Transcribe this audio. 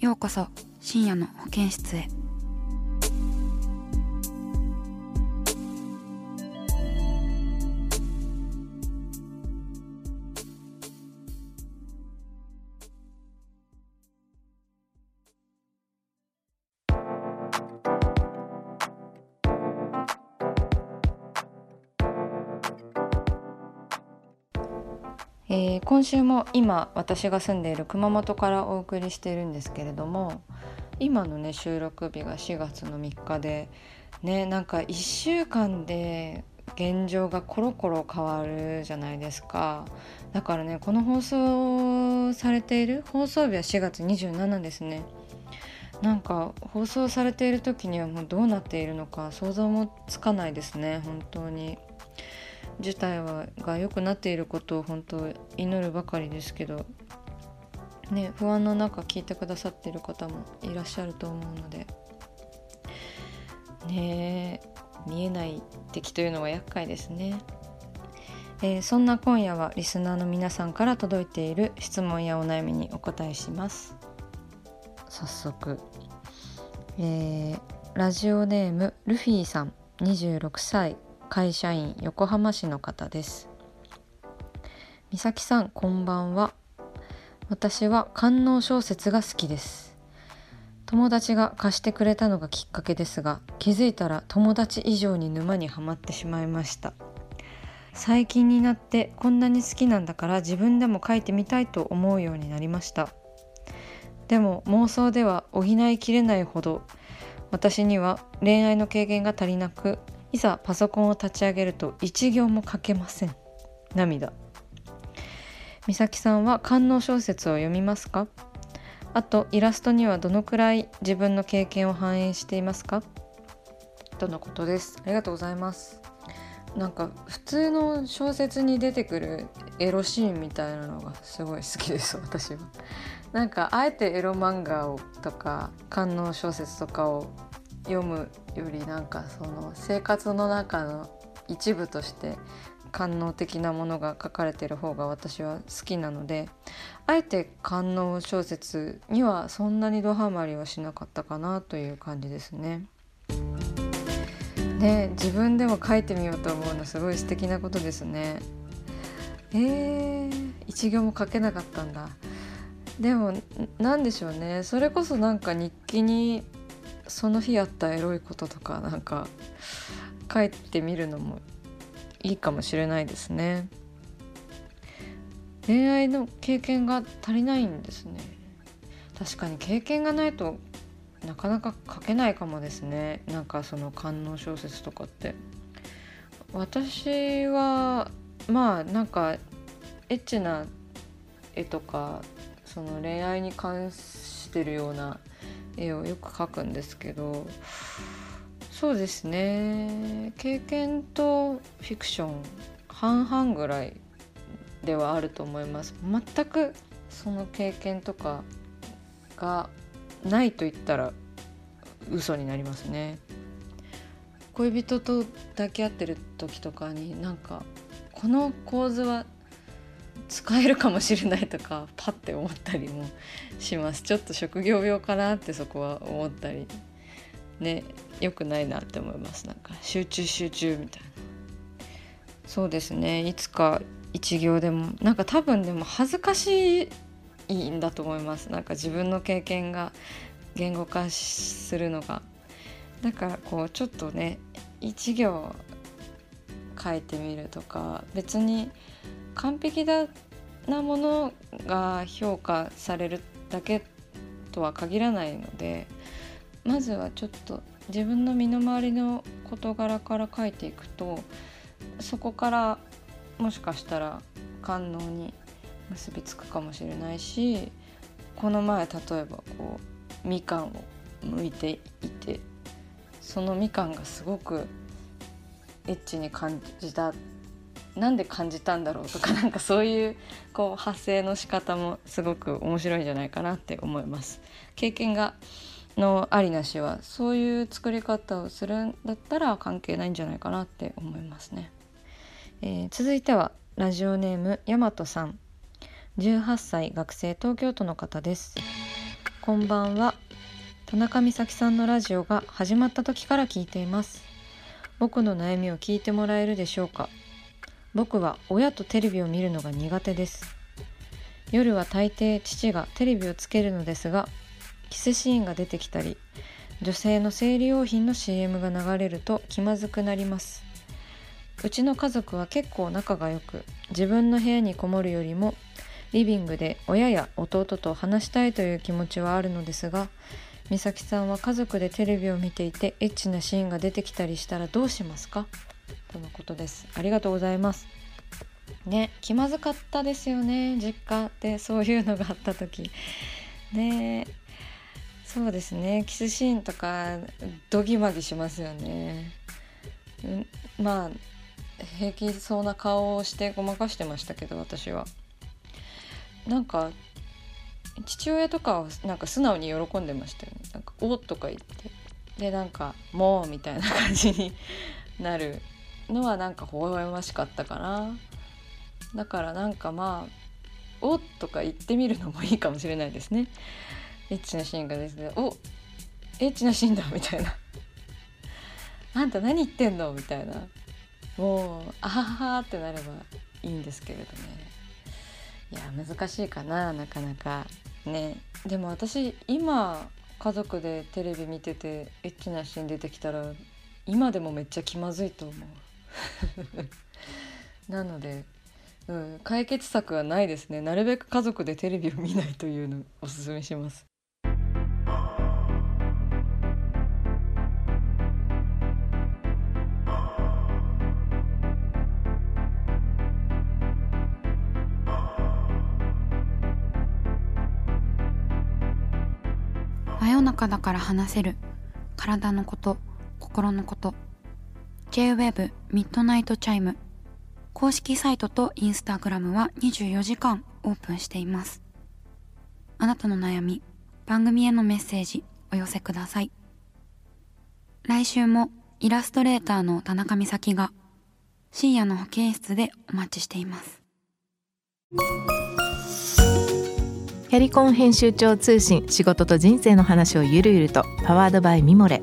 ようこそ深夜の保健室へ。えー今週も今私が住んでいる熊本からお送りしているんですけれども今のね収録日が4月の3日でねなんか1週間で現状がコロコロ変わるじゃないですか。だからねこの放送されている放送日は4月27ですね。なんか放送されている時にはもうどうなっているのか想像もつかないですね本当に。事態はが良くなっていることを本当祈るばかりですけどね不安の中聞いてくださっている方もいらっしゃると思うのでね見えない敵というのは厄介ですね、えーそんな今夜はリスナーの皆さんから届いている質問やお悩みにお答えします。早速、えーラジオネームルフィさん26歳。会社員横浜市の方です。美咲さんこんばんは。私は官能小説が好きです。友達が貸してくれたのがきっかけですが気づいたら友達以上に沼にはまってしまいました。最近になってこんなに好きなんだから自分でも書いてみたいと思うようになりました。でも妄想では補いきれないほど私には恋愛の経験が足りなくいざパソコンを立ち上げると一行も書けません。涙。美咲さんは官能小説を読みますか？あとイラストにはどのくらい自分の経験を反映していますか？とのことです。ありがとうございます。なんか普通の小説に出てくるエロシーンみたいなのがすごい好きです私は。なんかあえてエロ漫画をとか官能小説とかを読むよりなんかその生活の中の一部として官能的なものが書かれている方が私は好きなのであえて官能小説にはそんなにドハマりはしなかったかなという感じですね。ね自分でも書いてみようと思うのすごい素敵なことですね。えー、一行も書けなかったんだ。でもなんでしょうねそれこそなんか日記にその日あったエロいこととかなんか書いてみるのもいいかもしれないですね。恋愛の経験が足りないんですね。確かに経験がないとなかなか書けないかもですね。なんかその官能小説とかって。私はまあなんかエッチな絵とかその恋愛に関してるような絵をよく描くんですけどそうですね。経験とフィクション半々ぐらいではあると思います。全くその経験とかがないと言ったら嘘になりますね。恋人と抱き合ってる時とかになんかこの構図は使えるかもしれないとかパッて思ったりもします。ちょっと職業病かなってそこは思ったり。ね良くないなって思います。なんか集中集中みたいな。そうですね。いつか一行でもなんか多分でも恥ずかしいいんだと思います。なんか自分の経験が言語化するのが。だからこうちょっとね一行書いてみるとか別に完璧だなものが評価されるだけとは限らないのでまずはちょっと自分の身の回りの事柄から書いていくとそこからもしかしたら官能に結びつくかもしれないしこの前例えばこうみかんを剥いていてそのみかんがすごくエッチに感じたなんで感じたんだろうとか なんかそういうこう発声の仕方もすごく面白いんじゃないかなって思います。経験がのありなしはそういう作り方をするんだったら関係ないんじゃないかなって思いますね。えー、続いてはラジオネームやまとさん。18歳学生東京都の方です。こんばんは。田中美咲さんのラジオが始まった時から聞いています。僕の悩みを聞いてもらえるでしょうか。僕は親とテレビを見るのが苦手です。夜は大抵父がテレビをつけるのですがキスシーンが出てきたり女性の生理用品の CM が流れると気まずくなります。うちの家族は結構仲が良く自分の部屋にこもるよりもリビングで親や弟と話したいという気持ちはあるのですが美咲さんは家族でテレビを見ていてエッチなシーンが出てきたりしたらどうしますか？とのことです。ありがとうございます。ね気まずかったですよね。実家でそういうのがあった時。ねそうですね。キスシーンとかドギマギしますよね。まあ平気そうな顔をしてごまかしてましたけど私は。なんか父親とかはなんか素直に喜んでましたよね。なんか「お」とか言って。でなんか「もう」みたいな感じになるのはなんか微笑ましかったかな。だからなんかまあ「おっ」とか言ってみるのもいいかもしれないですね。エッチなシーンがですね「おエッチなシーンだ」みたいな「あんた何言ってんの?」みたいな。もうあははってなればいいんですけれどね。いや難しいかななかなか。ね。でも私今家族でテレビ見ててエッチなシーン出てきたら今でもめっちゃ気まずいと思う。なので、うん、解決策はないですね。なるべく家族でテレビを見ないというのをおすすめします。真夜中だから話せる。体のこと心のこと。 J-WAVE ミッドナイトチャイム。公式サイトとインスタグラムは24時間オープンしています。あなたの悩み番組へのメッセージお寄せください。来週もイラストレーターの田中みさきが深夜の保健室でお待ちしています。キャリコン編集長通信仕事と人生の話をゆるゆるとパワードバイミモレ。